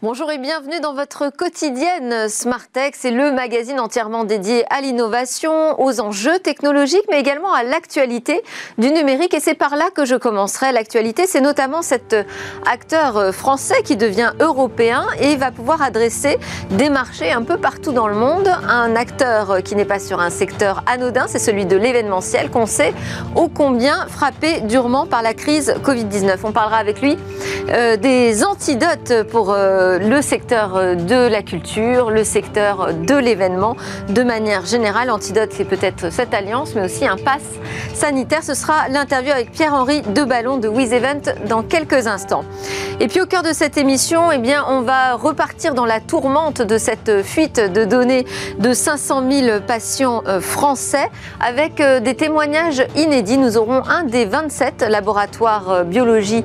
Bonjour et bienvenue dans votre quotidienne Smartech. C'est le magazine entièrement dédié à l'innovation, aux enjeux technologiques, mais également à l'actualité du numérique. Et c'est par là que je commencerai. L'actualité, c'est notamment cet acteur français qui devient européen et va pouvoir adresser des marchés un peu partout dans le monde. Un acteur qui n'est pas sur un secteur anodin, c'est celui de l'événementiel qu'on sait ô combien frappé durement par la crise Covid-19. On parlera avec lui euh, des antidotes pour euh, le secteur euh, de la culture, le secteur de l'événement. De manière générale, Antidote, c'est peut-être cette alliance, mais aussi un pass sanitaire. Ce sera l'interview avec Pierre-Henri Deballon de WizEvent dans quelques instants. Et puis au cœur de cette émission, eh bien, on va repartir dans la tourmente de cette fuite de données de 500 000 patients euh, français avec euh, des témoignages inédits. Nous aurons un des 27 laboratoires biologie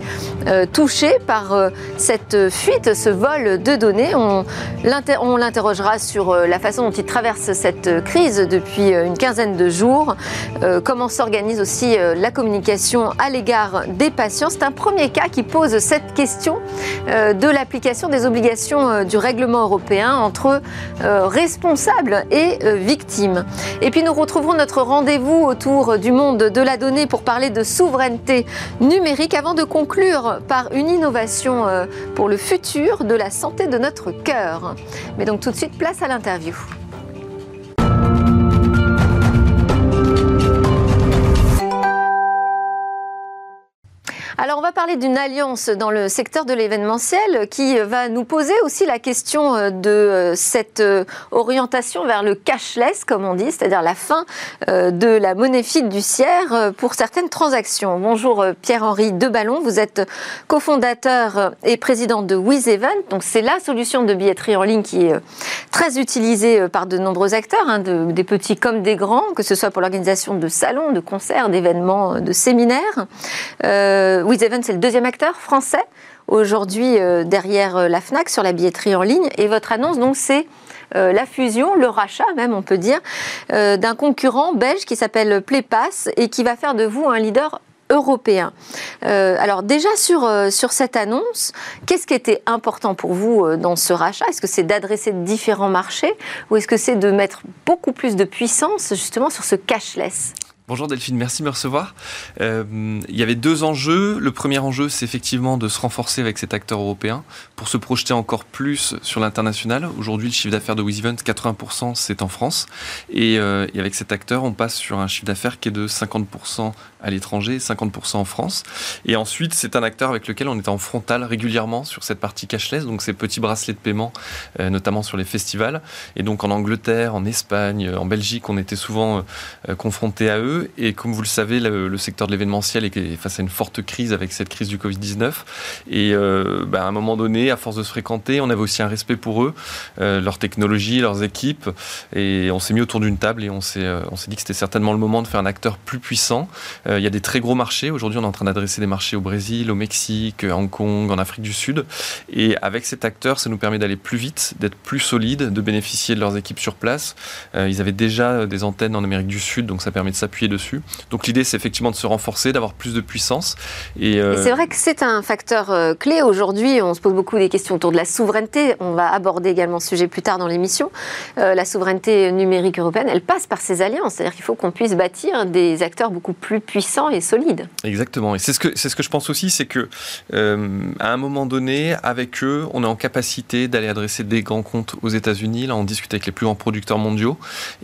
touchés par cette fuite, ce vol de données. On, l'interrogera sur euh, la façon dont il traverse cette crise depuis euh, une quinzaine de jours, euh, comment s'organise aussi la communication à l'égard des patients. C'est un premier cas qui pose cette question de l'application des obligations du règlement européen entre responsables et victimes. Et puis nous retrouverons notre rendez-vous autour du monde de la donnée pour parler de souveraineté numérique avant de conclure par une innovation pour le futur de la santé de notre cœur. Mais donc tout de suite, place à l'interview. Alors on va parler d'une alliance dans le secteur de l'événementiel qui va nous poser aussi la question euh, de euh, cette euh, orientation vers le cashless, comme on dit, c'est-à-dire la fin de la monnaie fiduciaire pour certaines transactions. Bonjour Pierre-Henri Deballon, vous êtes cofondateur et président de WizEvent. Donc c'est la solution de billetterie en ligne qui est très utilisée par de nombreux acteurs, hein, des petits comme des grands, que ce soit pour l'organisation de salons, de concerts, d'événements, de séminaires. WizEvent, c'est le deuxième acteur français aujourd'hui euh, derrière euh, la FNAC sur la billetterie en ligne. Et votre annonce, donc, c'est euh, la fusion, le rachat même, on peut dire, d'un concurrent belge qui s'appelle Playpass et qui va faire de vous un leader européen. alors déjà sur, sur cette annonce, qu'est-ce qui était important pour vous dans ce rachat? Est-ce que c'est d'adresser différents marchés ou est-ce que c'est de mettre beaucoup plus de puissance justement sur ce cashless? Bonjour Delphine, merci de me recevoir. Euh, il y avait deux enjeux. Le premier enjeu, c'est effectivement de se renforcer avec cet acteur européen pour se projeter encore plus sur l'international. Aujourd'hui, le chiffre d'affaires de WizEvent, 80% c'est en France. Et, euh, et, avec cet acteur, on passe sur un chiffre d'affaires qui est de 50% à l'étranger, 50% en France. Et ensuite, c'est un acteur avec lequel on est en frontal régulièrement sur cette partie cashless, donc ces petits bracelets de paiement, euh, notamment sur les festivals. Et donc en Angleterre, en Espagne, en Belgique, on était souvent euh, confrontés à eux. Et comme vous le savez, le, secteur de l'événementiel est face à une forte crise avec cette crise du Covid-19. Et euh, bah, à un moment donné, à force de se fréquenter, on avait aussi un respect pour eux, euh, leur technologie, leurs équipes. Et on s'est mis autour d'une table et on s'est euh, dit que c'était certainement le moment de faire un acteur plus puissant. il y a des très gros marchés. Aujourd'hui, on est en train d'adresser des marchés au Brésil, au Mexique, à Hong Kong, en Afrique du Sud. Et avec cet acteur, ça nous permet d'aller plus vite, d'être plus solide, de bénéficier de leurs équipes sur place. ils avaient déjà des antennes en Amérique du Sud, donc ça permet de s'appuyer dessus. Donc l'idée, c'est effectivement de se renforcer, d'avoir plus de puissance. Et, euh, c'est vrai que c'est un facteur euh, clé aujourd'hui. On se pose beaucoup des questions autour de la souveraineté. On va aborder également ce sujet plus tard dans l'émission. Euh, la souveraineté numérique européenne, elle passe par ces alliances. C'est-à-dire qu'il faut qu'on puisse bâtir des acteurs beaucoup plus puissants et solides. Exactement. Et c'est ce que c'est ce que je pense aussi, c'est que à un moment donné, avec eux, on est en capacité d'aller adresser des grands comptes aux États-Unis. Là, on discute avec les plus grands producteurs mondiaux.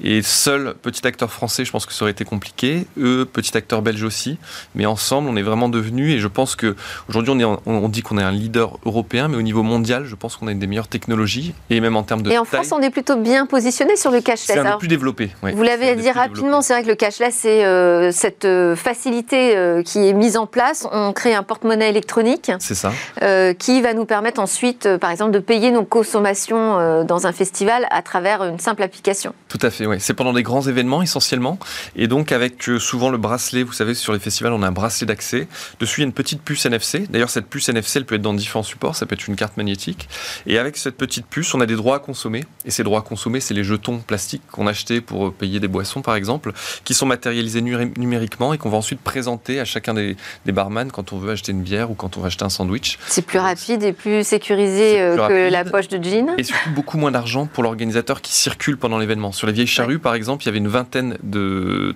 Et seul petit acteur français, je pense que ça aurait été compliqué eux, petit acteur belge aussi, mais ensemble, on est vraiment devenus, et je pense qu'aujourd'hui, on, on dit qu'on est un leader européen, mais au niveau mondial, je pense qu'on a une des meilleures technologies, et même en termes de Et en France, on est plutôt bien positionné sur le cashless. C'est un peu plus développé. Vous l'avez dit rapidement, c'est vrai que le cashless, c'est euh, cette euh, facilité euh, qui est mise en place. On crée un porte-monnaie électronique. C'est ça. qui va nous permettre ensuite, par exemple, de payer nos consommations dans un festival à travers une simple application. Tout à fait, oui. C'est pendant des grands événements essentiellement. Et donc, avec souvent le bracelet. Vous savez, sur les festivals, on a un bracelet d'accès. Dessus, il y a une petite puce NFC. D'ailleurs, cette puce NFC, elle peut être dans différents supports. Ça peut être une carte magnétique. Et avec cette petite puce, on a des droits à consommer. Et ces droits à consommer, c'est les jetons plastiques qu'on achetait pour payer des boissons, par exemple, qui sont matérialisés numériquement et qu'on va ensuite présenter à chacun des, des barman quand on veut acheter une bière ou quand on veut acheter un sandwich. C'est plus rapide et plus sécurisé euh, que la poche de jean. Et surtout beaucoup moins d'argent pour l'organisateur qui circule pendant l'événement. Sur les vieilles charrues, par exemple, il y avait une vingtaine de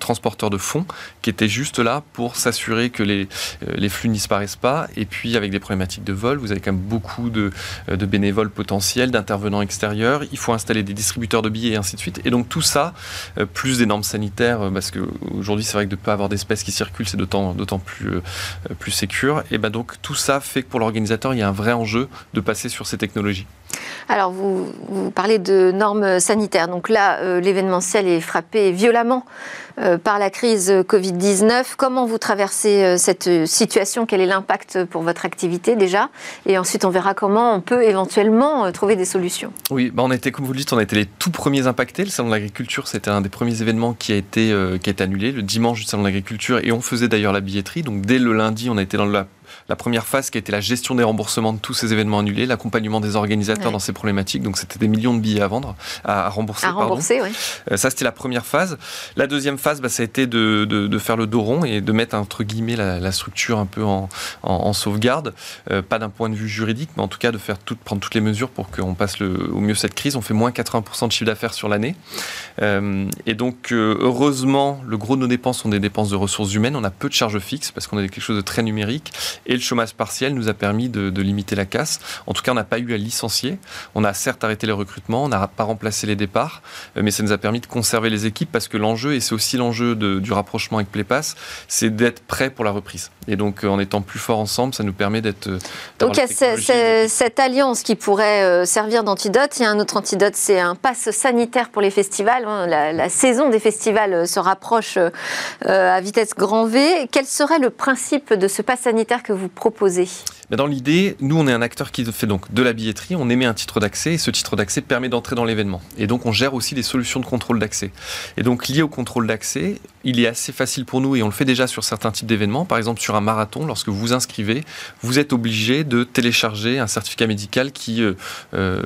de fonds qui étaient juste là pour s'assurer que les, euh, les flux ne disparaissent pas. Et puis, avec des problématiques de vol, vous avez quand même beaucoup de, euh, de bénévoles potentiels, d'intervenants extérieurs. Il faut installer des distributeurs de billets et ainsi de suite. Et donc, tout ça, plus des normes sanitaires, parce qu'aujourd'hui, c'est vrai que de ne pas avoir d'espèces qui circulent, c'est d'autant plus, plus sécure. Et ben donc, tout ça fait que pour l'organisateur, il y a un vrai enjeu de passer sur ces technologies. Alors, vous, parlez de normes sanitaires. Donc là, euh, l'événementiel est frappé violemment euh, par la crise Covid-19. Comment vous traversez euh, cette situation? Quel est l'impact pour votre activité déjà? Et ensuite, on verra comment on peut éventuellement trouver des solutions. Oui, bah on était, comme vous le dites, on a été les tout premiers impactés. Le Salon de l'agriculture, c'était un des premiers événements qui a, été, qui a annulé le dimanche du Salon de l'agriculture. Et on faisait d'ailleurs la billetterie. Donc dès le lundi, on a été dans la la première phase qui a été la gestion des remboursements de tous ces événements annulés, l'accompagnement des organisateurs dans ces problématiques. Donc c'était des millions de billets à vendre, à, rembourser. À rembourser, oui. Euh, ça, c'était la première phase. La deuxième phase, bah, ça a été de, faire le dos rond et de mettre, entre guillemets, la, structure un peu en, sauvegarde. Euh, pas d'un point de vue juridique, mais en tout cas de faire prendre toutes les mesures pour qu'on passe le, au mieux cette crise. On fait moins 80% de chiffre d'affaires sur l'année. Euh, et donc, heureusement, le gros de nos dépenses sont des dépenses de ressources humaines. On a peu de charges fixes parce qu'on a quelque chose de très numérique. Et le chômage partiel nous a permis de, limiter la casse. En tout cas, on n'a pas eu à licencier. On a certes arrêté les recrutements, on n'a pas remplacé les départs, euh, mais ça nous a permis de conserver les équipes parce que l'enjeu, et c'est aussi l'enjeu du rapprochement avec Playpass, c'est d'être prêt pour la reprise. Et donc, euh, en étant plus fort ensemble, ça nous permet d'être. Euh, donc, il y a cette alliance qui pourrait servir d'antidote. Il y a un autre antidote, c'est un pass sanitaire pour les festivals. Hein. La, saison des festivals se rapproche à vitesse grand V. Quel serait le principe de ce pass sanitaire que vous proposez dans l'idée, nous, on est un acteur qui fait donc de la billetterie, on émet un titre d'accès et ce titre d'accès permet d'entrer dans l'événement. Et donc, on gère aussi des solutions de contrôle d'accès. Et donc, lié au contrôle d'accès, il est assez facile pour nous et on le fait déjà sur certains types d'événements. Par exemple, sur un marathon, lorsque vous vous inscrivez, vous êtes obligé de télécharger un certificat médical qui, euh, euh,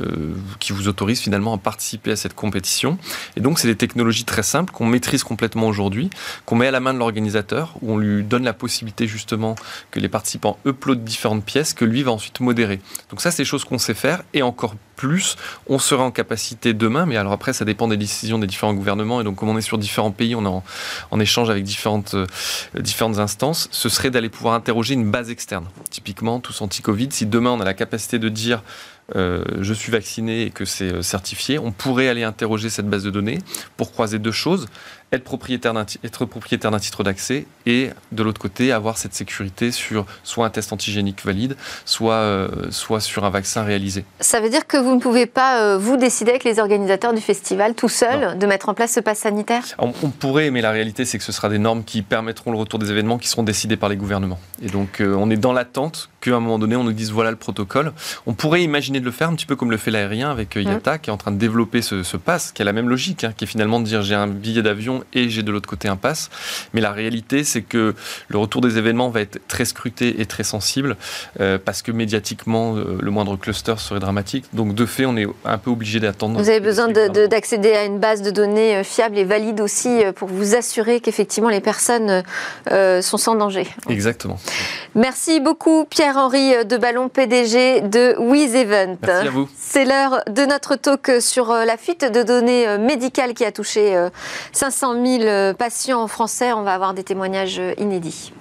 qui vous autorise finalement à participer à cette compétition. Et donc, c'est des technologies très simples qu'on maîtrise complètement aujourd'hui, qu'on met à la main de l'organisateur, où on lui donne la possibilité justement que les participants uploadent différentes pièces que lui va ensuite modérer. Donc ça, c'est des choses qu'on sait faire et encore plus, on sera en capacité demain, mais alors après, ça dépend des décisions des différents gouvernements et donc comme on est sur différents pays, on est en, échange avec différentes, euh, différentes instances, ce serait d'aller pouvoir interroger une base externe. Typiquement, tous anti-Covid, si demain on a la capacité de dire euh, je suis vacciné et que c'est euh, certifié, on pourrait aller interroger cette base de données pour croiser deux choses être propriétaire d'un, être propriétaire d'un titre d'accès et de l'autre côté avoir cette sécurité sur soit un test antigénique valide, soit, euh, soit sur un vaccin réalisé. Ça veut dire que vous ne pouvez pas, euh, vous, décider avec les organisateurs du festival tout seul de mettre en place ce pass sanitaire? On, pourrait, mais la réalité c'est que ce sera des normes qui permettront le retour des événements qui seront décidés par les gouvernements. Et donc euh, on est dans l'attente qu'à un moment donné on nous dise voilà le protocole. On pourrait imaginer de le faire un petit peu comme le fait l'aérien avec IATA qui est en train de développer ce, ce pass, qui a la même logique, hein, qui est finalement de dire j'ai un billet d'avion et j'ai de l'autre côté un pass. Mais la réalité, c'est que le retour des événements va être très scruté et très sensible euh, parce que médiatiquement, euh, le moindre cluster serait dramatique. Donc, de fait, on est un peu obligé d'attendre. Vous avez besoin d'accéder à une base de données euh, fiable et valide aussi pour vous assurer qu'effectivement les personnes sont sans danger. Exactement. Merci beaucoup, Pierre-Henri de Ballon, PDG de WizEvent. Merci à vous. C'est l'heure de notre talk sur la fuite de données médicales qui a touché 500 000 patients français. On va avoir des témoignages inédits.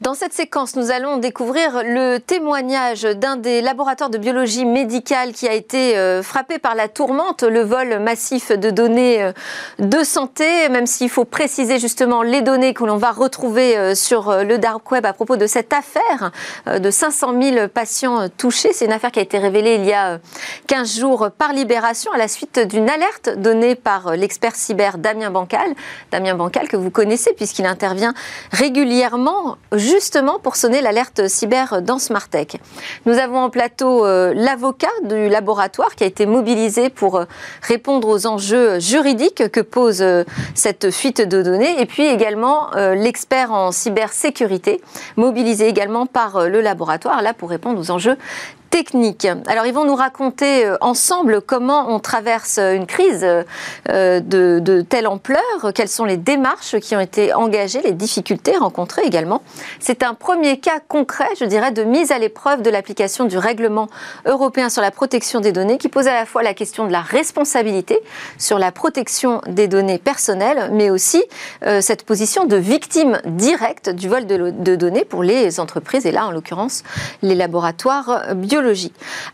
Dans cette séquence, nous allons découvrir le témoignage d'un des laboratoires de biologie médicale qui a été euh, frappé par la tourmente, le vol massif de données euh, de santé, même s'il faut préciser justement les données que l'on va retrouver euh, sur le dark web à propos de cette affaire de 500 000 patients touchés. C'est une affaire qui a été révélée il y a 15 jours par Libération à la suite d'une alerte donnée par l'expert cyber Damien Bancal. Damien Bancal que vous connaissez puisqu'il intervient régulièrement justement pour sonner l'alerte cyber dans Smartech. Nous avons en plateau euh, l'avocat du laboratoire qui a été mobilisé pour euh, répondre aux enjeux juridiques que pose cette fuite de données et puis également l'expert en cybersécurité mobilisé également par le laboratoire là pour répondre aux enjeux technique. Alors ils vont nous raconter euh, ensemble comment on traverse euh, une crise euh, de, telle ampleur, quelles sont les démarches qui ont été engagées, les difficultés rencontrées également. C'est un premier cas concret, je dirais, de mise à l'épreuve de l'application du règlement européen sur la protection des données qui pose à la fois la question de la responsabilité sur la protection des données personnelles, mais aussi cette position de victime directe du vol de, données pour les entreprises et là en l'occurrence les laboratoires biologiques.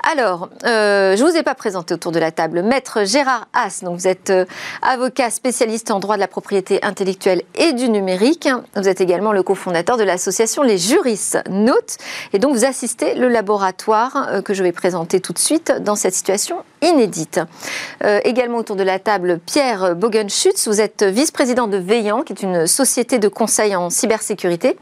Alors, euh, je ne vous ai pas présenté autour de la table Maître Gérard Haas. Vous êtes euh, avocat spécialiste en droit de la propriété intellectuelle et du numérique. Vous êtes également le cofondateur de l'association Les Juristes Notes. Et donc, vous assistez le laboratoire euh, que je vais présenter tout de suite dans cette situation inédite. également autour de la table, Pierre Bogenschutz. Vous êtes vice-président de Veillant, qui est une société de conseil en cybersécurité.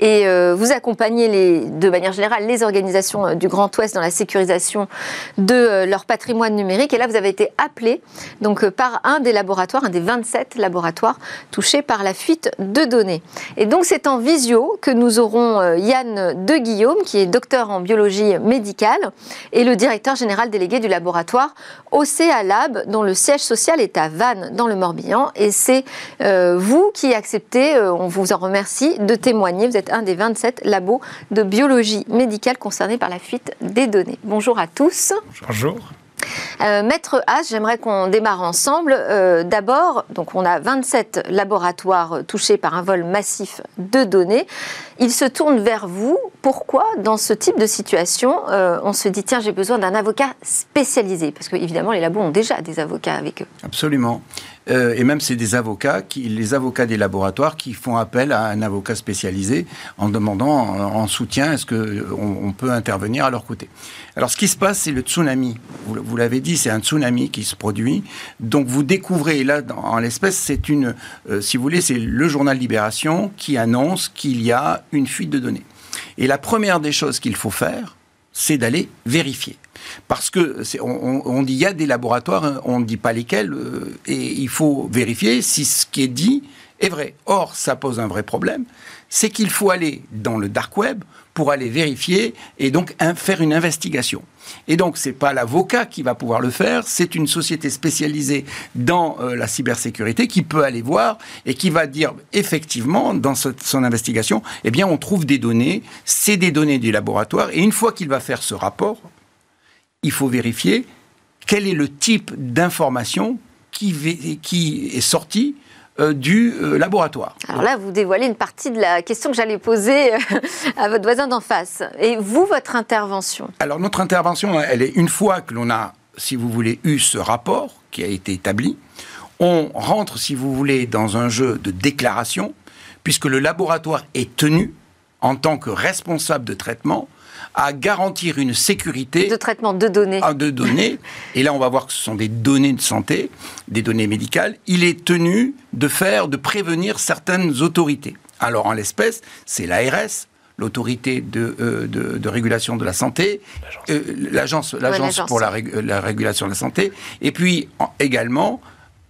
Et vous accompagnez de manière générale les organisations du Grand Ouest dans la sécurisation de euh, leur patrimoine numérique. Et là, vous avez été appelé donc, euh, par un des laboratoires, un des 27 laboratoires touchés par la fuite de données. Et donc, c'est en visio que nous aurons euh, Yann De Guillaume, qui est docteur en biologie médicale et le directeur général délégué du laboratoire OCA Lab, dont le siège social est à Vannes, dans le Morbihan. Et c'est vous qui acceptez, on vous en remercie, de témoigner. Vous êtes un des 27 labos de biologie médicale concernés par la fuite des données. Bonjour à tous. Bonjour. Euh, Maître As, j'aimerais qu'on démarre ensemble. Euh, d'abord, donc on a 27 laboratoires touchés par un vol massif de données. Ils se tournent vers vous. Pourquoi, dans ce type de situation, euh, on se dit tiens, j'ai besoin d'un avocat spécialisé? Parce que évidemment, les labos ont déjà des avocats avec eux. Absolument. Euh, et même c'est des avocats, les avocats des laboratoires qui font appel à un avocat spécialisé en demandant en, soutien est-ce qu'on on peut intervenir à leur côté. Alors ce qui se passe, c'est le tsunami. Vous, l'avez dit, c'est un tsunami qui se produit. Donc vous découvrez, là, en l'espèce, c'est une, euh, si vous voulez, c'est le journal Libération qui annonce qu'il y a une fuite de données. Et la première des choses qu'il faut faire, c'est d'aller vérifier. Parce que on, dit il y a des laboratoires, hein, on ne dit pas lesquels, euh, et il faut vérifier si ce qui est dit est vrai. Or, ça pose un vrai problème, c'est qu'il faut aller dans le dark web pour aller vérifier et donc faire une investigation. Et donc, ce n'est pas l'avocat qui va pouvoir le faire, c'est une société spécialisée dans euh, la cybersécurité qui peut aller voir et qui va dire effectivement, dans son investigation, eh bien, on trouve des données, c'est des données du laboratoire, et une fois qu'il va faire ce rapport, il faut vérifier quel est le type d'information qui, qui est sorti euh, du euh, laboratoire. Alors là, vous dévoilez une partie de la question que j'allais poser euh, à votre voisin d'en face. Et vous, votre intervention? Alors notre intervention, elle est une fois que l'on a, si vous voulez, eu ce rapport qui a été établi, on rentre, si vous voulez, dans un jeu de déclaration, puisque le laboratoire est tenu, en tant que responsable de traitement, à garantir une sécurité de traitement de données. Ah, de données. Et là, on va voir que ce sont des données de santé, des données médicales. Il est tenu de faire, de prévenir certaines autorités. Alors, en l'espèce, c'est l'ARS, l'autorité de, euh, de, régulation de la santé, l'agence euh, l'agence pour la, la, régulation de la santé, et puis également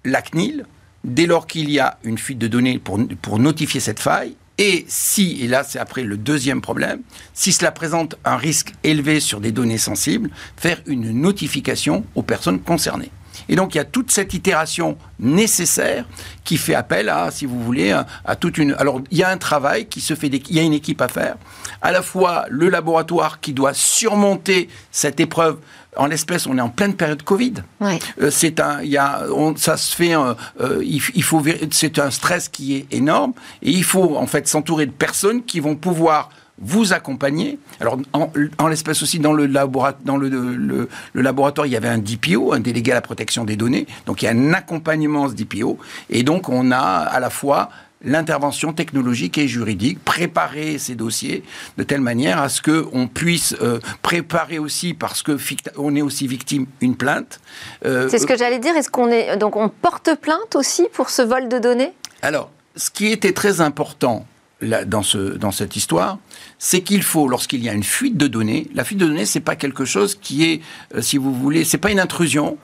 la CNIL, dès lors qu'il y a une fuite de données pour, pour notifier cette faille, et si, et là c'est après le deuxième problème, si cela présente un risque élevé sur des données sensibles, faire une notification aux personnes concernées. Et donc il y a toute cette itération nécessaire qui fait appel à, si vous voulez, à, toute une. Alors il y a un travail qui se fait, il y a une équipe à faire. À la fois le laboratoire qui doit surmonter cette épreuve en l'espèce, on est en pleine période Covid. Euh, c'est un, il y a, ça se fait, euh, il, faut, c'est un stress qui est énorme et il faut en fait s'entourer de personnes qui vont pouvoir vous accompagner. Alors, en, l'espèce aussi, dans, le, laboratoire, dans le, le, laboratoire, il y avait un DPO, un délégué à la protection des données. Donc, il y a un accompagnement, ce DPO. Et donc, on a à la fois l'intervention technologique et juridique, préparer ces dossiers de telle manière à ce qu'on puisse euh, préparer aussi, parce que on est aussi victime, une plainte. Euh, C'est ce que j'allais dire. Est-ce qu'on est donc on porte plainte aussi pour ce vol de données? Alors, ce qui était très important dans, ce, dans cette histoire, c'est qu'il faut, lorsqu'il y a une fuite de données, la fuite de données, c'est pas quelque chose qui est, euh, si vous voulez, c'est pas une intrusion,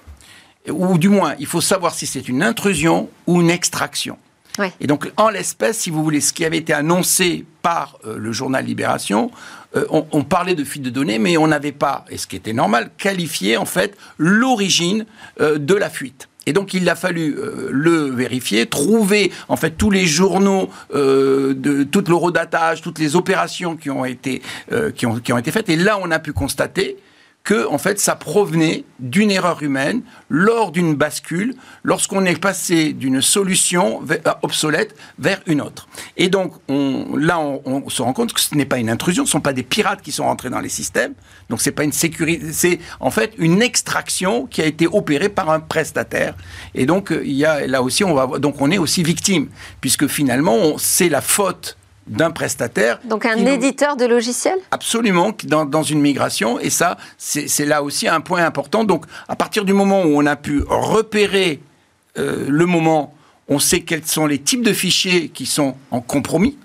ou du moins, il faut savoir si c'est une intrusion ou une extraction. Et donc, en l'espèce, si vous voulez, ce qui avait été annoncé par euh, le journal Libération, euh, on, parlait de fuite de données, mais on n'avait pas, et ce qui était normal, qualifié en fait l'origine de la fuite. Et donc il a fallu euh, le vérifier, trouver en fait tous les journaux euh, de tout l'eurodatage, toutes les opérations qui ont été euh, qui, ont, qui ont été faites. Et là, on a pu constater que en fait ça provenait d'une erreur humaine lors d'une bascule, lorsqu'on est passé d'une solution euh, obsolète vers une autre. Et donc on, là on, se rend compte que ce n'est pas une intrusion, ce ne sont pas des pirates qui sont rentrés dans les systèmes, donc c'est pas une sécurité, c'est en fait une extraction qui a été opérée par un prestataire. Et donc a là aussi on va donc on est aussi victime puisque finalement c'est la faute d'un prestataire. Donc un éditeur de logiciels Absolument, dans, dans, une migration. Et ça, c'est là aussi un point important. Donc à partir du moment où on a pu repérer euh, le moment, on sait quels sont les types de fichiers qui sont en compromis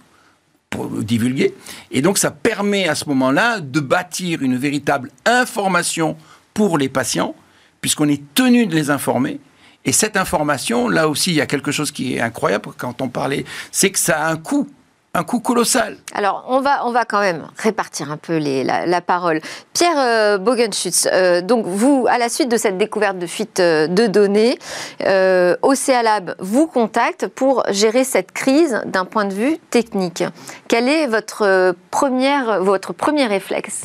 pour divulguer. Et donc ça permet à ce moment-là de bâtir une véritable information pour les patients, puisqu'on est tenu de les informer. Et cette information, là aussi, il y a quelque chose qui est incroyable quand on parlait, c'est que ça a un coût un coût colossal. Alors, on va, on va quand même répartir un peu la, parole. Pierre euh, Bogenschutz, euh, donc vous, à la suite de cette découverte de fuite euh, de données, euh, Lab vous contacte pour gérer cette crise d'un point de vue technique. Quel est votre, première, votre premier réflexe?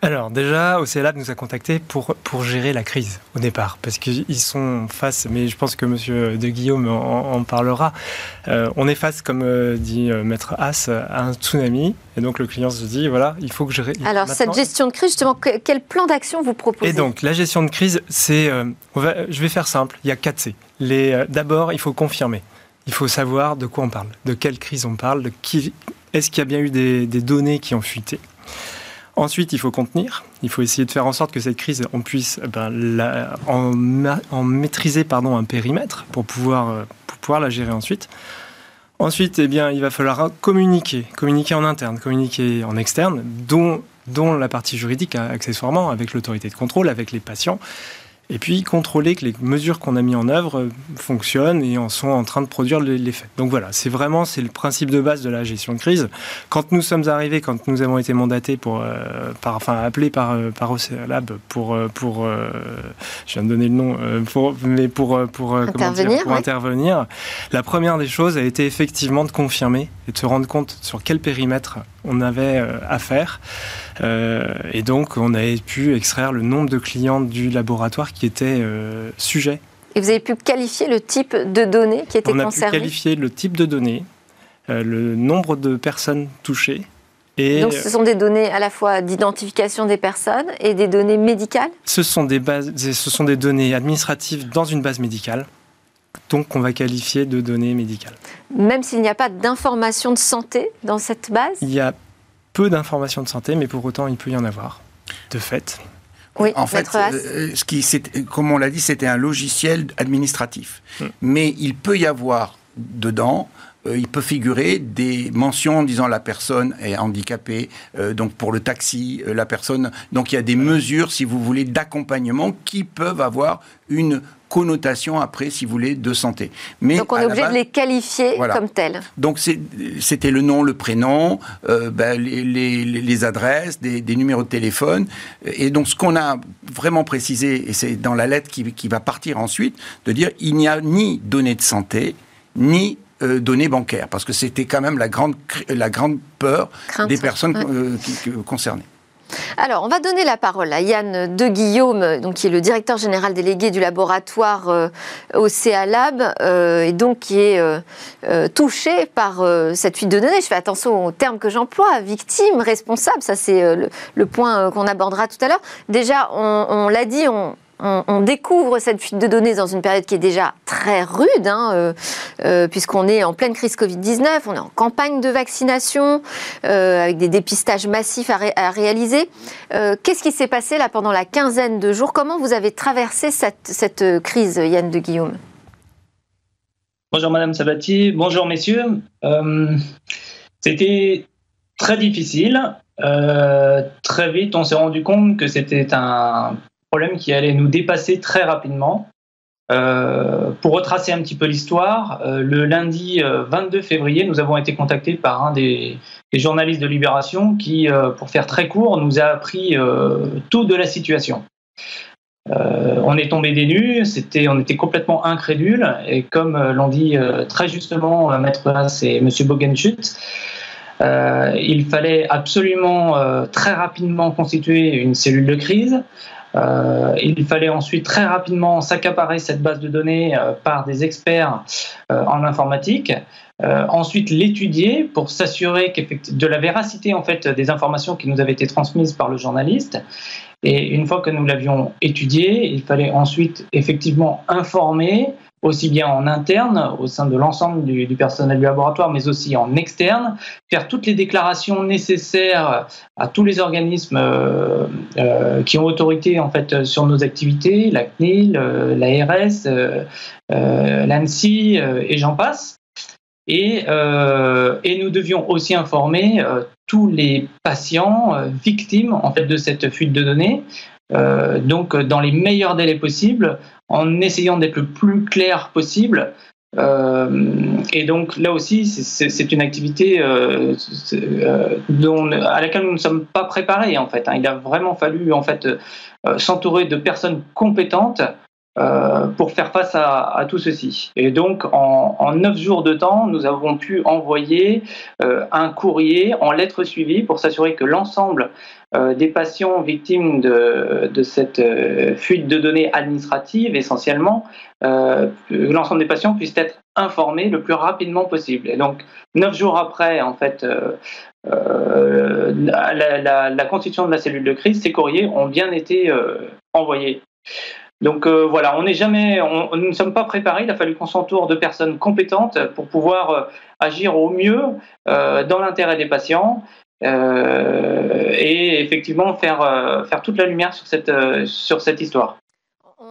Alors déjà, OCLab nous a contactés pour, pour gérer la crise au départ, parce qu'ils sont face, mais je pense que Monsieur De Guillaume en, parlera, euh, on est face, comme euh, dit euh, Maître Haas, à un tsunami, et donc le client se dit, voilà, il faut que je... Alors cette gestion de crise, justement, quel plan d'action vous proposez? Et donc la gestion de crise, c'est, je vais faire simple, il y a 4 C. D'abord, il faut confirmer, il faut savoir de quoi on parle, de quelle crise on parle, de qui, est-ce qu'il y a bien eu des, des données qui ont fuité. Ensuite, il faut contenir. Il faut essayer de faire en sorte que cette crise, on puisse ben, en, maîtriser pardon, un périmètre pour pouvoir, euh, pour pouvoir la gérer ensuite. Ensuite, eh bien, il va falloir communiquer, communiquer en interne, communiquer en externe, dont, dont la partie juridique accessoirement, avec l'autorité de contrôle, avec les patients, et puis contrôler que les mesures qu'on a mis en œuvre euh, fonctionnent et en sont en train de produire l'effet. Donc voilà, c'est vraiment c'est le principe de base de la gestion de crise. Quand nous sommes arrivés, quand nous avons été mandatés pour, euh, par, enfin appelés par euh, par Lab pour pour, je viens de donner le nom, pour, mais pour pour intervenir, pour intervenir, la première des choses a été effectivement de confirmer et de se rendre compte sur quel périmètre on avait à faire. et donc on avait pu extraire le nombre de clients du laboratoire qui étaient euh, sujets. Et vous avez pu qualifier le type de données qui étaient concernées On a pu qualifier le type de données, euh, le nombre de personnes touchées. Et Donc ce sont des données à la fois d'identification des personnes et des données médicales ce sont des, bases, ce sont des données administratives dans une base médicale, donc on va qualifier de données médicales. Même s'il n'y a pas d'informations de santé dans cette base Il y a peu d'informations de santé, mais pour autant il peut y en avoir, de fait. Oui, en fait, euh, ce qui, comme on l'a dit, c'était un logiciel administratif. Hmm. Mais il peut y avoir dedans euh, il peut figurer des mentions en disant la personne est handicapée, euh, donc pour le taxi, la personne. Donc il y a des mesures, si vous voulez, d'accompagnement qui peuvent avoir une connotation après, si vous voulez, de santé. Mais Donc on est obligé de les qualifier comme tels. Donc c'était le nom, le prénom, euh, ben, les, adresses, des, numéros de téléphone. Et donc ce qu'on a vraiment précisé, et c'est dans la lettre qui, va partir ensuite, de dire il n'y a ni données de santé, ni euh, données bancaires, parce que c'était quand même la grande, la grande peur des personnes euh, concernées. Alors, on va donner la parole à Yann De Guillaume, donc, qui est le directeur général délégué du laboratoire euh, au CA Lab, euh, et donc qui est euh, touché par cette fuite de données. Je fais attention aux termes que j'emploie, victime, responsable, ça c'est le, point qu'on abordera tout à l'heure. Déjà, on, l'a dit, on, découvre cette fuite de données dans une période qui est déjà très rude, hein, euh, euh, puisqu'on est en pleine crise Covid-19, on est en campagne de vaccination, euh, avec des dépistages massifs à, réaliser. Qu'est-ce qui s'est passé là pendant la quinzaine de jours? Comment vous avez traversé cette, crise, Yann de Guillaume? Bonjour Madame Sabati, bonjour messieurs. C'était très difficile. Très vite, on s'est rendu compte que c'était un problème qui allait nous dépasser très rapidement. Euh, pour retracer un petit peu l'histoire, euh, le lundi 22 février, nous avons été contactés par un des, journalistes de Libération qui, pour faire très court, nous a appris tout de la situation. on est tombé des nues, c'était, on était complètement incrédules, et comme l'ont dit très justement Maître Haas et M. Bogenschut, euh, il fallait absolument euh, très rapidement constituer une cellule de crise. Euh, il fallait ensuite très rapidement s'accaparer cette base de données par des experts en informatique. ensuite, l'étudier pour s'assurer de la véracité des informations qui nous avaient été transmises par le journaliste. Et une fois que nous l'avions étudié, il fallait ensuite effectivement informer, aussi bien en interne, au sein de l'ensemble du, personnel du laboratoire, mais aussi en externe, faire toutes les déclarations nécessaires à tous les organismes euh, euh, qui ont autorité en fait sur nos activités, la CNIL, euh, l'ARS, l'ANSI et j'en passe. Et, et, nous devions aussi informer tous les patients victimes en fait de cette fuite de données euh, donc dans les meilleurs délais possibles, en essayant d'être le plus clair possible. Euh, et donc là aussi, c'est une activité euh, dont, à laquelle nous ne sommes pas préparés en fait. Hein. Il a vraiment fallu en fait s'entourer de personnes compétentes euh, pour faire face à, tout ceci. Et donc, en, neuf jours de temps, nous avons pu envoyer euh, un courrier en lettres suivies pour s'assurer que l'ensemble euh, des patients victimes de, de cette fuite de données administratives, essentiellement, l'ensemble des patients puissent être informés le plus rapidement possible. Et donc, neuf jours après, en fait, la, la, constitution de la cellule de crise, ces courriers ont bien été envoyés. Donc euh, voilà, on n'est jamais, on, nous ne sommes pas préparés. Il a fallu qu'on s'entoure de personnes compétentes pour pouvoir euh, agir au mieux euh, dans l'intérêt des patients et effectivement faire faire toute la lumière sur cette sur cette histoire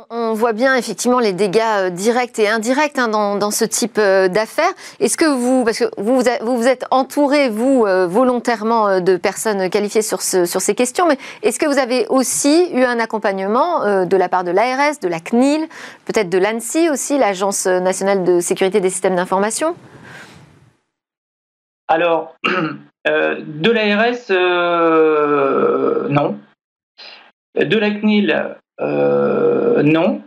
on voit bien effectivement les dégâts euh, directs et indirects hein, dans, ce type euh, d'affaires. Est-ce que vous, parce que vous vous êtes entouré, vous, euh, volontairement de personnes qualifiées sur, ces questions, mais est-ce que vous avez aussi eu un accompagnement de la part de l'ARS, de la CNIL, peut-être de l'ANSI aussi, l'Agence nationale de sécurité des systèmes d'information? Alors, de l'ARS, non. De la CNIL, non,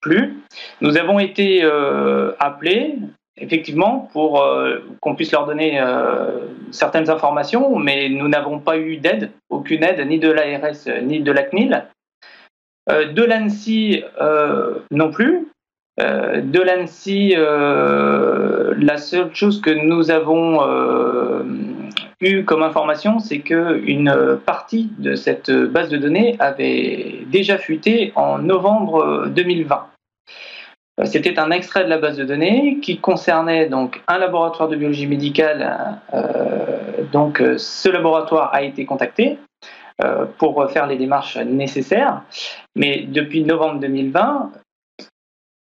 plus. Nous avons été euh, appelés, effectivement, pour euh, qu'on puisse leur donner certaines informations, mais nous n'avons pas eu d'aide, aucune aide, ni de l'ARS, ni de la CNIL. de l'ANSI, non plus. De l'ANSI, la seule chose que nous avons eu comme information, c'est qu'une partie de cette base de données avait déjà fuité en novembre 2020. C'était un extrait de la base de données qui concernait donc un laboratoire de biologie médicale. Euh, donc, ce laboratoire a été contacté euh, pour faire les démarches nécessaires. Mais depuis novembre 2020,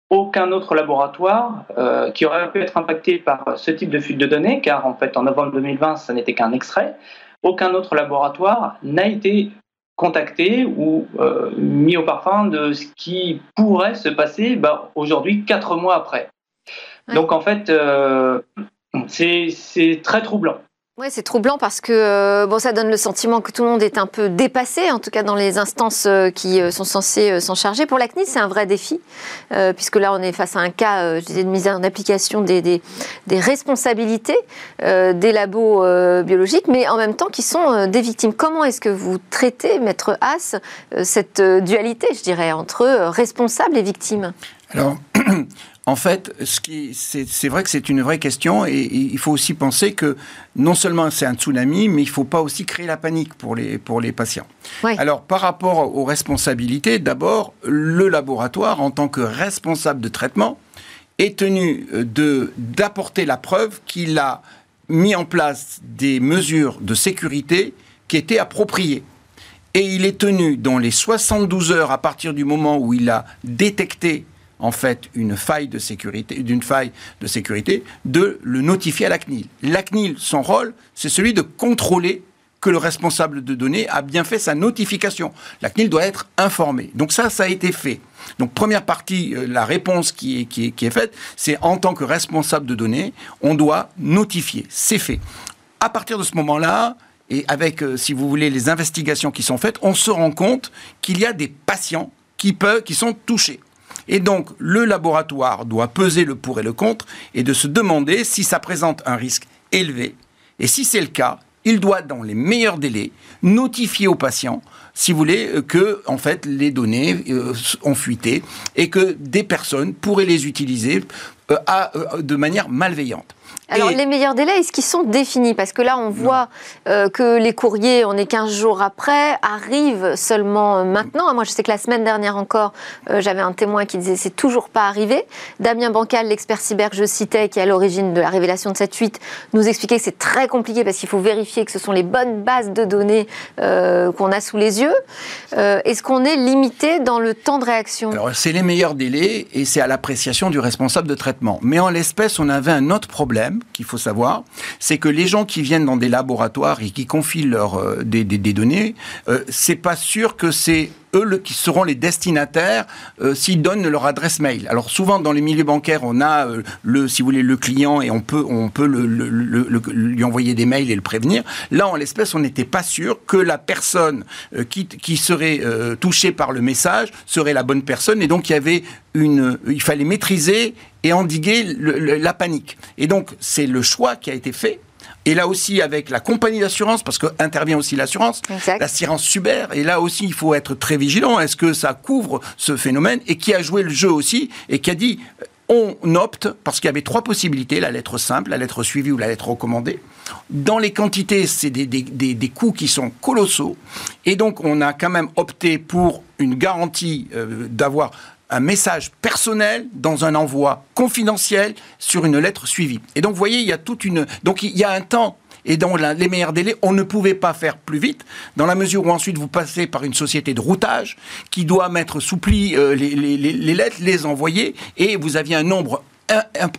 aucun autre laboratoire euh, qui aurait pu être impacté par ce type de fuite de données, car en fait en novembre 2020, ça n'était qu'un extrait, aucun autre laboratoire n'a été contacté ou euh, mis au parfum de ce qui pourrait se passer bah, aujourd'hui, quatre mois après. Donc en fait, euh, c'est très troublant. Oui, c'est troublant parce que euh, ça donne le sentiment que tout le monde est un peu dépassé, en tout cas dans les instances euh, qui euh, sont censées s'en charger. Pour la CNIL, c'est un vrai défi, puisque là, on est face à un cas de mise en application des, responsabilités des labos biologiques, mais en même temps qui sont des victimes. Comment est-ce que vous traitez, Maître Haas, cette dualité, je dirais, entre responsables et victimes? En fait, c'est vrai que c'est une vraie question et, il faut aussi penser que non seulement c'est un tsunami, mais il ne faut pas aussi créer la panique pour les, pour les patients. Alors, par rapport aux responsabilités, d'abord, le laboratoire, en tant que responsable de traitement, est tenu d'apporter la preuve qu'il a mis en place des mesures de sécurité qui étaient appropriées. Et il est tenu, dans les 72 heures à partir du moment où il a détecté en fait une faille de sécurité, d'une faille de sécurité, de le notifier à la CNIL. La CNIL, son rôle, c'est celui de contrôler que le responsable de données a bien fait sa notification. La CNIL doit être informée. Donc ça, ça a été fait. Donc première partie, euh, la réponse qui est, faite, c'est en tant que responsable de données, on doit notifier. C'est fait. À partir de ce moment-là, et avec, euh, si vous voulez, les investigations qui sont faites, on se rend compte qu'il y a des patients qui, peuvent, qui sont touchés. Et donc, le laboratoire doit peser le pour et le contre et de se demander si ça présente un risque élevé. Et si c'est le cas, il doit, dans les meilleurs délais, notifier aux patients, si vous voulez, euh, que en fait les données euh, ont fuité et que des personnes pourraient les utiliser de manière malveillante. Alors, les meilleurs délais, est-ce qu'ils sont définis? Parce que là, on voit euh, que les courriers, on est 15 jours après, arrivent seulement euh, maintenant. Moi, je sais que la semaine dernière encore, euh, j'avais un témoin qui disait c'est toujours pas arrivé. Damien Bancal, l'expert cyber que je citais, qui est à l'origine de la révélation de cette fuite, nous expliquait que c'est très compliqué parce qu'il faut vérifier que ce sont les bonnes bases de données qu'on a sous les yeux. est-ce qu'on est limité dans le temps de réaction? Alors, c'est les meilleurs délais et c'est à l'appréciation du responsable de traitement. Mais en l'espèce, on avait un autre problème qu'il faut savoir, c'est que les gens qui viennent dans des laboratoires et qui confient euh, des, données, euh, c'est pas sûr que c'est eux qui seront les destinataires euh, s'ils donnent leur adresse mail. Alors souvent dans les milieux bancaires, on a le, si vous voulez, le client et on peut, on peut lui envoyer des mails et le prévenir. Là, en l'espèce, on n'était pas sûr que la personne qui, qui, serait touchée par le message serait la bonne personne et donc il y avait une, il fallait maîtriser et endiguer la panique. Et donc, c'est le choix qui a été fait. Et là aussi, avec la compagnie d'assurance, parce qu'intervient aussi l'assurance, l'assurance Suber, et là aussi, il faut être très vigilant. Est-ce que ça couvre ce phénomène Et qui a joué le jeu aussi, et qui a dit, on opte, parce qu'il y avait trois possibilités, la lettre simple, la lettre suivie ou la lettre recommandée. Dans les quantités, c'est des, des, des, coûts qui sont colossaux. Et donc, on a quand même opté pour une garantie euh, d'avoir un message personnel dans un envoi confidentiel sur une lettre suivie. Et donc, vous voyez, il y a toute une. Donc, il y a un temps. Et dans les meilleurs délais, on ne pouvait pas faire plus vite, dans la mesure où ensuite vous passez par une société de routage qui doit mettre sous pli euh, les, les, lettres, les envoyer, et vous aviez un nombre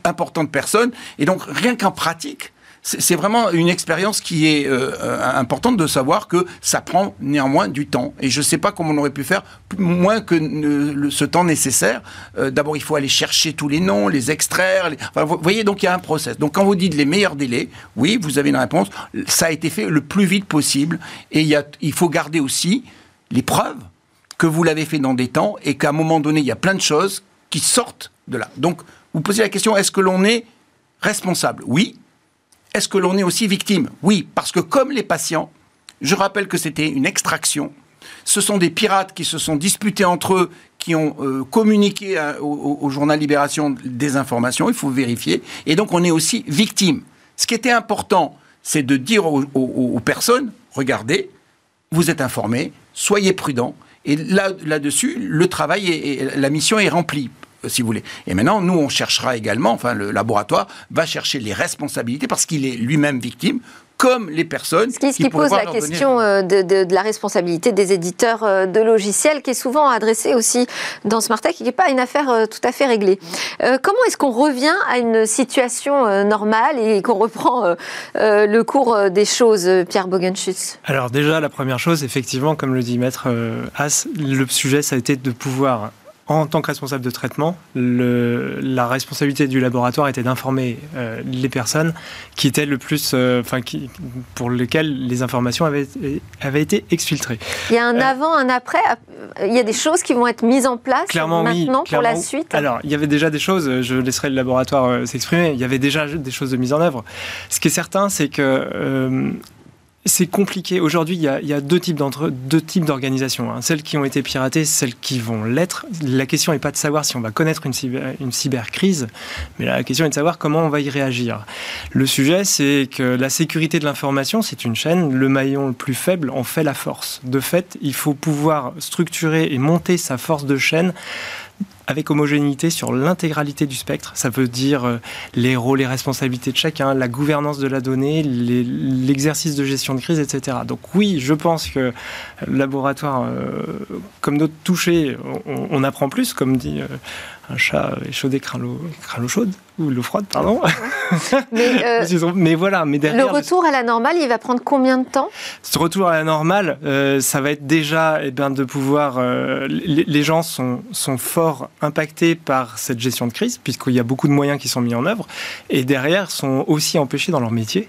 important de personnes. Et donc, rien qu'en pratique, c'est vraiment une expérience qui est euh, importante de savoir que ça prend néanmoins du temps. Et je ne sais pas comment on aurait pu faire moins que ce temps nécessaire. Euh, d'abord, il faut aller chercher tous les noms, les extraire. vous voyez, donc il y a un process. Donc quand vous dites les meilleurs délais, oui, vous avez une réponse. Ça a été fait le plus vite possible. Et il faut garder aussi les preuves que vous l'avez fait dans des temps et qu'à un moment donné, il y a plein de choses qui sortent de là. Donc, vous posez la question, est-ce que l'on est responsable? Oui, est-ce que l'on est aussi victime? Oui, parce que comme les patients, je rappelle que c'était une extraction. Ce sont des pirates qui se sont disputés entre eux, qui ont euh, communiqué au, journal Libération des informations, il faut vérifier. Et donc on est aussi victime. Ce qui était important, c'est de dire aux, personnes, regardez, vous êtes informés, soyez prudents. Et là, là-dessus, le travail et la mission est remplie. Euh, si vous voulez. Et maintenant, nous, on cherchera également, enfin, le laboratoire va chercher les responsabilités parce qu'il est lui-même victime comme les personnes. Ce qui, pose la question euh, de, la responsabilité des éditeurs euh, de logiciels, qui est souvent adressée aussi dans Smartech et qui n'est pas une affaire tout à fait réglée. comment est-ce qu'on revient à une situation normale et qu'on reprend le cours des choses, Pierre Bogenschutz Alors déjà, la première chose, effectivement, comme le dit Maître As, le sujet, ça a été de pouvoir en tant que responsable de traitement, le, la responsabilité du laboratoire était d'informer euh, les personnes qui étaient le plus, euh, enfin, pour lesquelles les informations avaient, avaient été exfiltrées. Il y a un euh, avant, un après. Il y a des choses qui vont être mises en place clairement, maintenant pour la suite. Alors, il y avait déjà des choses. Je laisserai le laboratoire s'exprimer. Il y avait déjà des choses de mise en œuvre. Ce qui est certain, c'est que c'est compliqué. Aujourd'hui, il, y a deux types deux types d'organisations. Hein. Celles qui ont été piratées, celles qui vont l'être. La question n'est pas de savoir si on va connaître une cybercrise, mais la question est de savoir comment on va y réagir. Le sujet, c'est que la sécurité de l'information, c'est une chaîne. Le maillon le plus faible en fait la force. De fait, il faut pouvoir structurer et monter sa force de chaîne avec homogénéité sur l'intégralité du spectre. Ça veut dire euh, les rôles et responsabilités de chacun, la gouvernance de la donnée, l'exercice de gestion de crise, etc. Donc oui, je pense que le laboratoire, euh, comme d'autres touchés, on, apprend plus, comme dit euh, un chat échaudé craint l'eau chaude ou l'eau froide, pardon. Mais, euh, mais, voilà, mais derrière, le retour à la normale, il va prendre combien de temps? Ce retour à la normale, euh, ça va être déjà eh bien, de pouvoir. Euh, les, gens sont, sont fort impactés par cette gestion de crise, puisqu'il y a beaucoup de moyens qui sont mis en œuvre, et derrière sont aussi empêchés dans leur métier.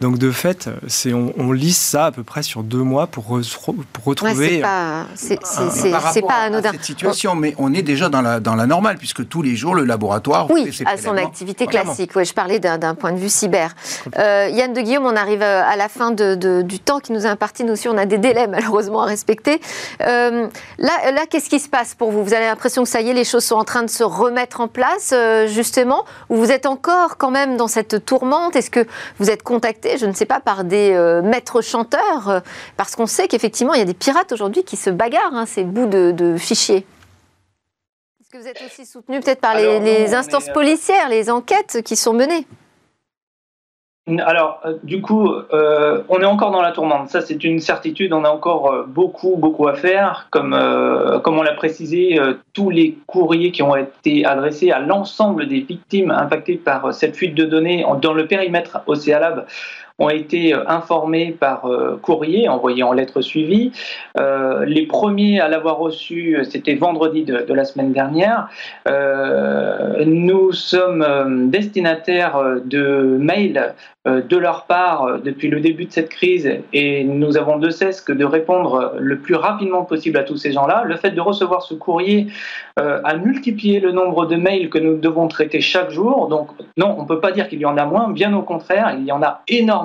Donc de fait, c'est on, on, lisse ça à peu près sur deux mois pour, pour retrouver. c'est pas, anodin. cette situation, mais on est déjà dans la, dans la normale, puisque tous les jours, le laboratoire. Oui, à son activité classique. Oui, je parlais d'un point de vue cyber. Euh, Yann de Guillaume, on arrive à la fin de, du temps qui nous est imparti. Nous aussi, on a des délais malheureusement à respecter. Euh, là, là qu'est-ce qui se passe pour vous? Vous avez l'impression que ça y est, les choses sont en train de se remettre en place, euh, justement? Ou vous êtes encore quand même dans cette tourmente? Est-ce que vous êtes contacté, je ne sais pas, par des maîtres chanteurs? Parce qu'on sait qu'effectivement, il y a des pirates aujourd'hui qui se bagarrent, hein, ces bouts de, de fichiers que vous êtes aussi soutenu peut-être par les, instances euh, policières, les enquêtes qui sont menées alors, euh, du coup, euh, on est encore dans la tourmente. Ça, c'est une certitude. On a encore beaucoup, beaucoup à faire. Comme, comme on l'a précisé, tous les courriers qui ont été adressés à l'ensemble des victimes impactées par cette fuite de données dans le périmètre Océalab ont été euh, informés par euh, courrier, envoyé en lettres suivies. Euh, les premiers à l'avoir reçu, c'était vendredi de, la semaine dernière. nous sommes destinataires de mails de leur part depuis le début de cette crise et nous avons de cesse que de répondre le plus rapidement possible à tous ces gens-là. Le fait de recevoir ce courrier a multiplié le nombre de mails que nous devons traiter chaque jour. Donc non, on ne peut pas dire qu'il y en a moins, bien au contraire, il y en a énormément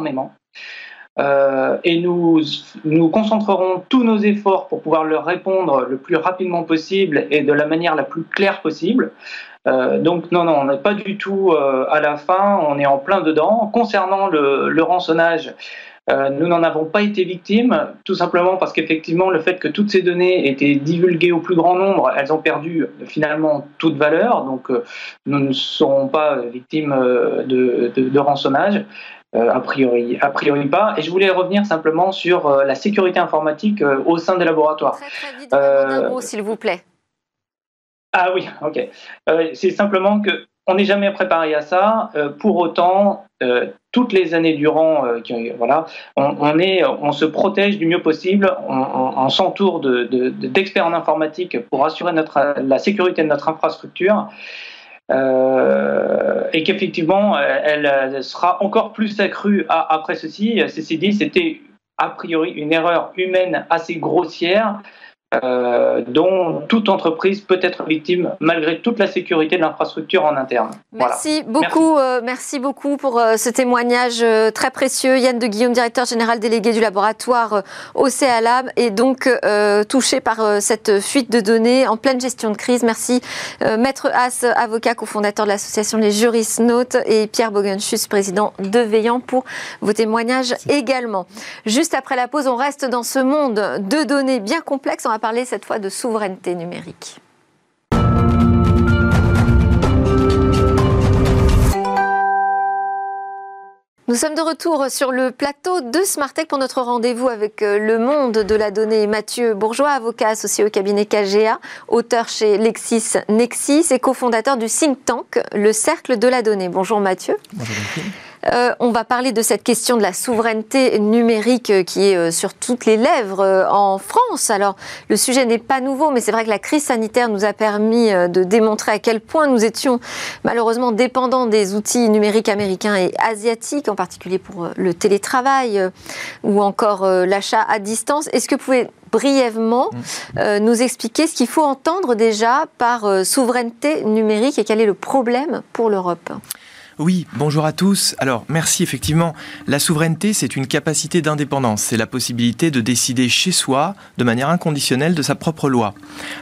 euh, et nous, nous concentrerons tous nos efforts pour pouvoir leur répondre le plus rapidement possible et de la manière la plus claire possible. Euh, donc non, non, on n'est pas du tout euh, à la fin, on est en plein dedans. Concernant le, rançonnage, nous n'en avons pas été victimes, tout simplement parce qu'effectivement, le fait que toutes ces données étaient divulguées au plus grand nombre, elles ont perdu finalement toute valeur. Donc, nous ne serons pas victimes de, de rançonnage. Euh, a priori, a priori pas. Et je voulais revenir simplement sur euh, la sécurité informatique euh, au sein des laboratoires. Très très vite, un mot, s'il vous plaît. Ah oui, ok. c'est simplement que on n'est jamais préparé à ça. pour autant, toutes les années durant, voilà, on, est, on se protège du mieux possible. On, s'entoure d'experts en informatique pour assurer notre, la sécurité de notre infrastructure. Euh, et qu'effectivement, elle sera encore plus accrue après ceci. Ceci dit, c'était a priori une erreur humaine assez grossière euh, dont toute entreprise peut être victime malgré toute la sécurité de l'infrastructure en interne. Merci beaucoup, merci. Euh, beaucoup pour euh, ce témoignage très précieux. Yann de Guillaume, directeur général délégué du laboratoire OCEALAB, est donc touché par cette fuite de données en pleine gestion de crise. Merci Maître Haas, avocat cofondateur de l'association Les Juristes Notes et Pierre Bogenschus, président de Veillant pour vos témoignages également. Juste après la pause, on reste dans ce monde de données bien parler cette fois de souveraineté numérique. Nous sommes de retour sur le plateau de Smartech pour notre rendez-vous avec euh, le monde de la donnée. Mathieu Bourgeois, avocat associé au cabinet KGA, auteur chez LexisNexis et cofondateur du think tank Le Cercle de la Donnée. Bonjour Mathieu. Bonjour. Euh, on va parler de cette question de la souveraineté numérique euh, qui est euh, sur toutes les lèvres en France. Alors, le sujet n'est pas nouveau, mais c'est vrai que la crise sanitaire nous a permis de démontrer à quel point nous étions malheureusement dépendants des outils numériques américains et asiatiques, en particulier pour le télétravail ou encore l'achat à distance. Est-ce que vous pouvez brièvement mm. nous expliquer ce qu'il faut entendre déjà par souveraineté numérique et quel est le problème pour l'Europe? Oui, bonjour à tous. Alors, merci effectivement. La souveraineté, c'est une capacité d'indépendance. C'est la possibilité de décider chez soi, de manière inconditionnelle, de sa propre loi.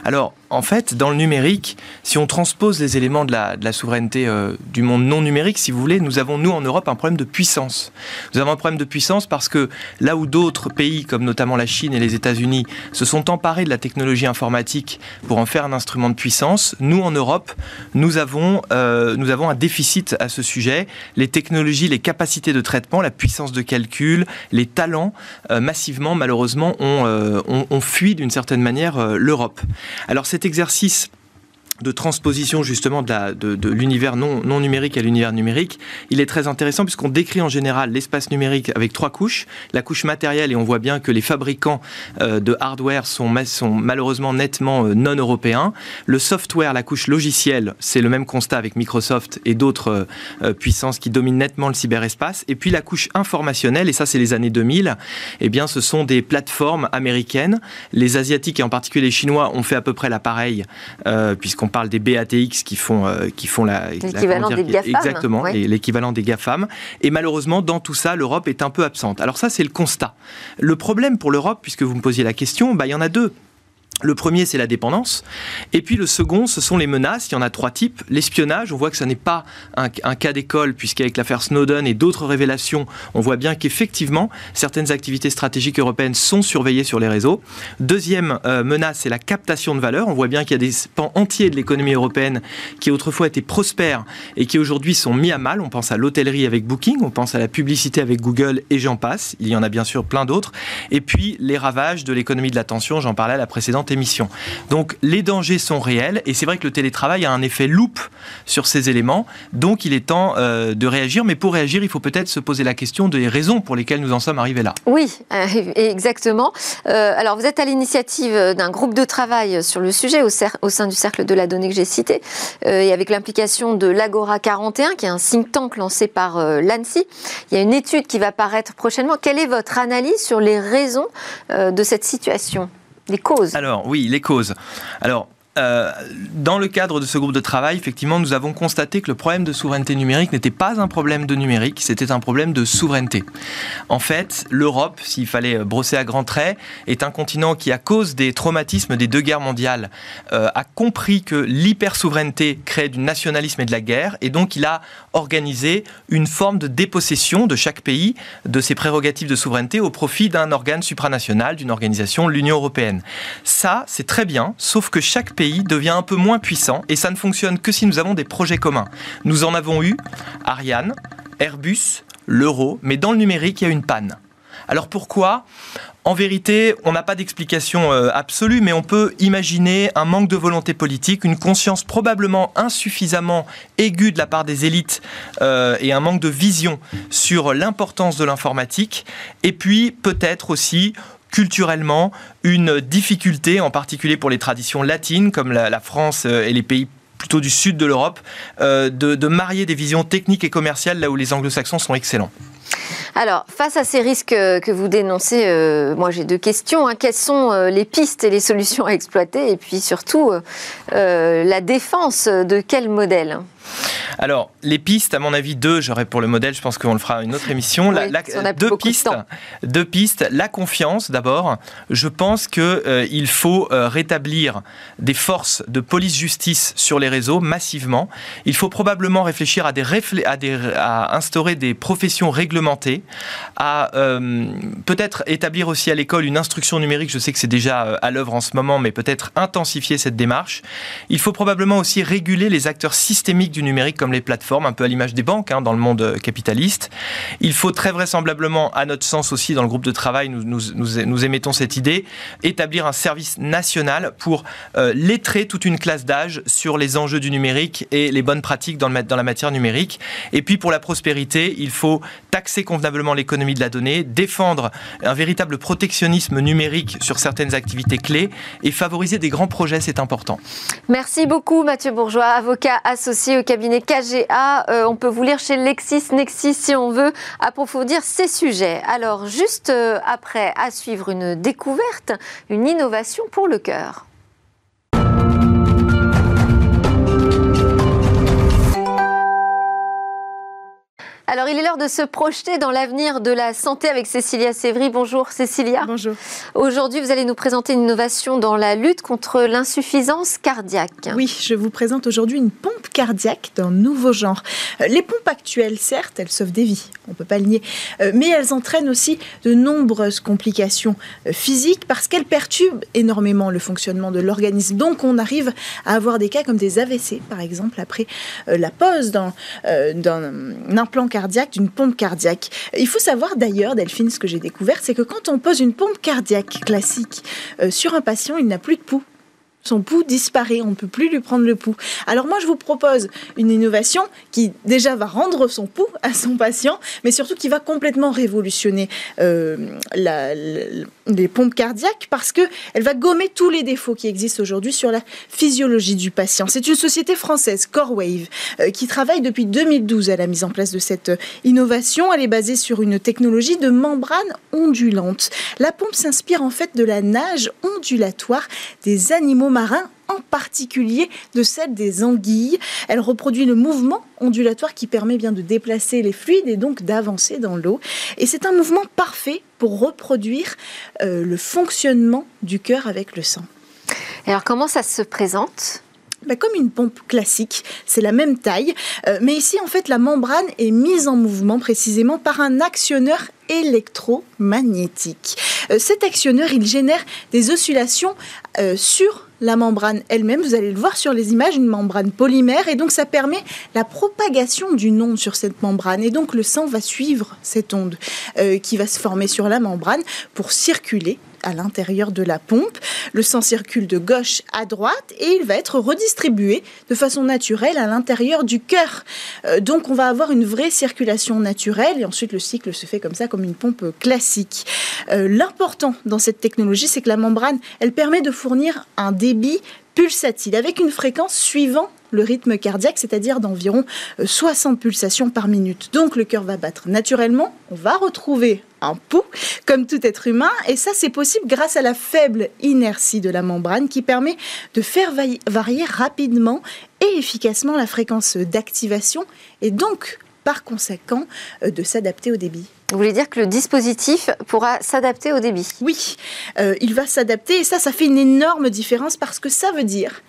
Alors, en fait, dans le numérique, si on transpose les éléments de la, souveraineté euh, du monde non numérique, si vous voulez, nous avons, nous, en Europe, un problème de puissance. Nous avons un problème de puissance parce que là où d'autres pays, comme notamment la Chine et les États-Unis, se sont emparés de la technologie informatique pour en faire un instrument de puissance, nous, en Europe, nous avons, euh, nous avons un déficit à ce sujet. Les technologies, les capacités de traitement, la puissance de calcul, les talents, euh, massivement, malheureusement, ont, ont, ont fui d'une certaine manière l'Europe. Alors, c'est cet exercice de transposition justement de, l'univers non, numérique à l'univers numérique, il est très intéressant puisqu'on décrit en général l'espace numérique avec trois couches. La couche matérielle, et on voit bien que les fabricants euh, de hardware sont, sont malheureusement nettement euh, non européens. Le software, la couche logicielle, c'est le même constat avec Microsoft et d'autres euh, puissances qui dominent nettement le cyberespace. Et puis la couche informationnelle, et ça c'est les années 2000, eh bien ce sont des plateformes américaines. Les Asiatiques et en particulier les Chinois ont fait à peu près l'appareil, puisqu'on on parle des BATX qui font, euh, qui font la. L'équivalent des GAFAM. Exactement, l'équivalent des GAFAM. Et malheureusement, dans tout ça, l'Europe est un peu absente. Alors, ça, c'est le constat. Le problème pour l'Europe, puisque vous me posiez la question, bah, il y en a deux. Le premier, c'est la dépendance. Et puis le second, ce sont les menaces. Il y en a trois types. L'espionnage, on voit que ce n'est pas un, cas d'école, puisqu'avec l'affaire Snowden et d'autres révélations, on voit bien qu'effectivement, certaines activités stratégiques européennes sont surveillées sur les réseaux. Deuxième euh, menace, c'est la captation de valeur. On voit bien qu'il y a des pans entiers de l'économie européenne qui autrefois étaient prospères et qui aujourd'hui sont mis à mal. On pense à l'hôtellerie avec Booking, on pense à la publicité avec Google et j'en passe. Il y en a bien sûr plein d'autres. Et puis les ravages de l'économie de l'attention, j'en parlais à la précédente émission. Donc les dangers sont réels et c'est vrai que le télétravail a un effet loupe sur ces éléments. Donc il est temps euh, de réagir, mais pour réagir, il faut peut-être se poser la question des raisons pour lesquelles nous en sommes arrivés là. Oui, euh, exactement. Euh, alors vous êtes à l'initiative d'un groupe de travail sur le sujet au, au, sein du cercle de la donnée que j'ai cité et avec l'implication de l'Agora 41, qui est un think tank lancé par l'ANSI. Il y a une étude qui va paraître prochainement. Quelle est votre analyse sur les raisons de cette situation? Les causes. Alors oui, les causes. Alors euh, dans le cadre de ce groupe de travail, effectivement, nous avons constaté que le problème de souveraineté numérique n'était pas un problème de numérique, c'était un problème de souveraineté. En fait, l'Europe, s'il fallait brosser à grands traits, est un continent qui, à cause des traumatismes des deux guerres mondiales, euh, a compris que l'hyper-souveraineté crée du nationalisme et de la guerre, et donc il a organisé une forme de dépossession de chaque pays de ses prérogatives de souveraineté au profit d'un organe supranational, d'une organisation, l'Union européenne. Ça, c'est très bien, sauf que chaque pays devient un peu moins puissant et ça ne fonctionne que si nous avons des projets communs. Nous en avons eu Ariane, Airbus, l'euro, mais dans le numérique, il y a une panne. Alors pourquoi? En vérité, on n'a pas d'explication euh, absolue, mais on peut imaginer un manque de volonté politique, une conscience probablement insuffisamment aiguë de la part des élites euh, et un manque de vision sur l'importance de l'informatique, et puis peut-être aussi culturellement une difficulté, en particulier pour les traditions latines comme la, France euh, et les pays plutôt du sud de l'Europe, euh, de, marier des visions techniques et commerciales là où les anglo-saxons sont excellents. Alors, face à ces risques que vous dénoncez, euh, moi j'ai deux questions. Hein. Quelles sont les pistes et les solutions à exploiter? Et puis surtout, la défense de quel modèle? Alors, les pistes, à mon avis, deux, j'aurais pour le modèle, je pense qu'on le fera une autre émission. deux pistes, deux pistes. La confiance, d'abord. Je pense qu'il euh, il faut euh, rétablir des forces de police-justice sur les réseaux massivement. Il faut probablement réfléchir à, des à, des, à instaurer des professions réglementées, à euh, peut-être établir aussi à l'école une instruction numérique. Je sais que c'est déjà à l'œuvre en ce moment, mais peut-être intensifier cette démarche. Il faut probablement aussi réguler les acteurs systémiques du numérique comme les plateformes, un peu à l'image des banques hein, dans le monde euh, capitaliste. Il faut très vraisemblablement, à notre sens aussi, dans le groupe de travail, nous, nous, émettons cette idée, établir un service national pour euh, lettrer toute une classe d'âge sur les enjeux du numérique et les bonnes pratiques dans, dans la matière numérique. Et puis pour la prospérité, il faut taxer convenablement l'économie de la donnée, défendre un véritable protectionnisme numérique sur certaines activités clés et favoriser des grands projets, c'est important. Merci beaucoup Mathieu Bourgeois, avocat associé au cabinet KGA. Euh, on peut vous lire chez LexisNexis si on veut approfondir ces sujets. Alors, juste euh, après, à suivre une découverte, une innovation pour le cœur. Alors, il est l'heure de se projeter dans l'avenir de la santé avec Cécilia Sévry. Bonjour Cécilia. Bonjour. Aujourd'hui, vous allez nous présenter une innovation dans la lutte contre l'insuffisance cardiaque. Oui, je vous présente aujourd'hui une pompe cardiaque d'un nouveau genre. Euh, les pompes actuelles, certes, elles sauvent des vies, on ne peut pas le nier, euh, mais elles entraînent aussi de nombreuses complications euh, physiques parce qu'elles perturbent énormément le fonctionnement de l'organisme. Donc, on arrive à avoir des cas comme des AVC, par exemple, après la pose d'un implant cardiaque cardiaque, d'une pompe cardiaque. Il faut savoir d'ailleurs, Delphine, ce que j'ai découvert, c'est que quand on pose une pompe cardiaque classique euh, sur un patient, il n'a plus de pouls son pouls disparaît, on ne peut plus lui prendre le pouls. Alors moi, je vous propose une innovation qui déjà va rendre son pouls à son patient, mais surtout qui va complètement révolutionner euh, les pompes cardiaques parce qu'elle va gommer tous les défauts qui existent aujourd'hui sur la physiologie du patient. C'est une société française, CoreWave, euh, qui travaille depuis 2012 à la mise en place de cette innovation. Elle est basée sur une technologie de membrane ondulante. La pompe s'inspire en fait de la nage ondulatoire des animaux marins en particulier de celle des anguilles. Elle reproduit le mouvement ondulatoire qui permet bien de déplacer les fluides et donc d'avancer dans l'eau. Et c'est un mouvement parfait pour reproduire euh, le fonctionnement du cœur avec le sang. alors comment ça se présente? Bah, comme une pompe classique, c'est la même taille, euh, mais ici en fait la membrane est mise en mouvement précisément par un actionneur électromagnétique. Euh, cet actionneur, il génère des oscillations sur la membrane elle-même. Vous allez le voir sur les images, une membrane polymère. Et donc, ça permet la propagation d'une onde sur cette membrane. Et donc, le sang va suivre cette onde euh, qui va se former sur la membrane pour circuler à l'intérieur de la pompe. Le sang circule de gauche à droite et il va être redistribué de façon naturelle à l'intérieur du cœur. Euh, donc on va avoir une vraie circulation naturelle et ensuite le cycle se fait comme ça, comme une pompe classique. Euh, l'important dans cette technologie, c'est que la membrane, elle permet de fournir un débit pulsatile avec une fréquence suivant le rythme cardiaque, c'est-à-dire d'environ 60 euh, pulsations par minute. Donc le cœur va battre naturellement, on va retrouver un pouls comme tout être humain et ça c'est possible grâce à la faible inertie de la membrane qui permet de faire varier rapidement et efficacement la fréquence d'activation et donc par conséquent euh, de s'adapter au débit. Vous voulez dire que le dispositif pourra s'adapter au débit? Oui, euh, il va s'adapter et ça, ça fait une énorme différence parce que ça veut dire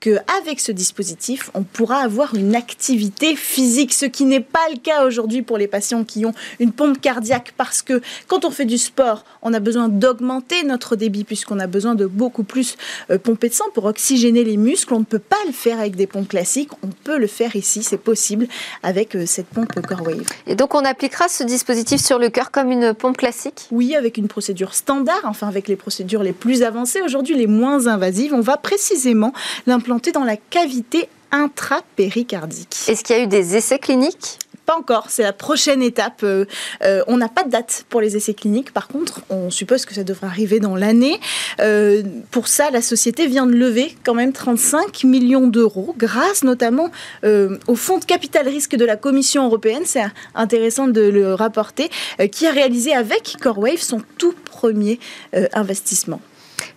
qu'avec ce dispositif, on pourra avoir une activité physique, ce qui n'est pas le cas aujourd'hui pour les patients qui ont une pompe cardiaque, parce que quand on fait du sport, on a besoin d'augmenter notre débit, puisqu'on a besoin de beaucoup plus euh, pomper de sang pour oxygéner les muscles. On ne peut pas le faire avec des pompes classiques, on peut le faire ici, c'est possible avec euh, cette pompe CoreWave. Et donc on appliquera ce dispositif sur le cœur comme une pompe classique? Oui, avec une procédure standard, enfin avec les procédures les plus avancées, aujourd'hui les moins invasives. On va précisément l'implanter dans la cavité intrapéricardique. Est-ce qu'il y a eu des essais cliniques? Pas encore, c'est la prochaine étape. Euh, euh, on n'a pas de date pour les essais cliniques, par contre, on suppose que ça devrait arriver dans l'année. Euh, pour ça, la société vient de lever quand même 35 millions d'euros, grâce notamment au fonds de capital risque de la Commission européenne, c'est intéressant de le rapporter, qui a réalisé avec CoreWave son tout premier investissement.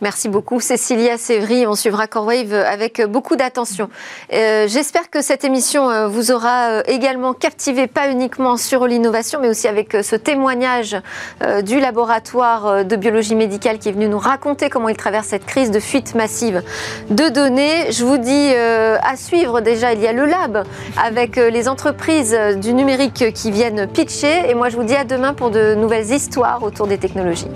Merci beaucoup Cécilia Sévry. On suivra CoreWave avec beaucoup d'attention. Euh, j'espère que cette émission euh, vous aura euh, également captivé, pas uniquement sur l'innovation, mais aussi avec ce témoignage du laboratoire de biologie médicale qui est venu nous raconter comment il traverse cette crise de fuite massive de données. Je vous dis à suivre déjà, il y a le lab avec les entreprises du numérique qui viennent pitcher. Et moi, je vous dis à demain pour de nouvelles histoires autour des technologies.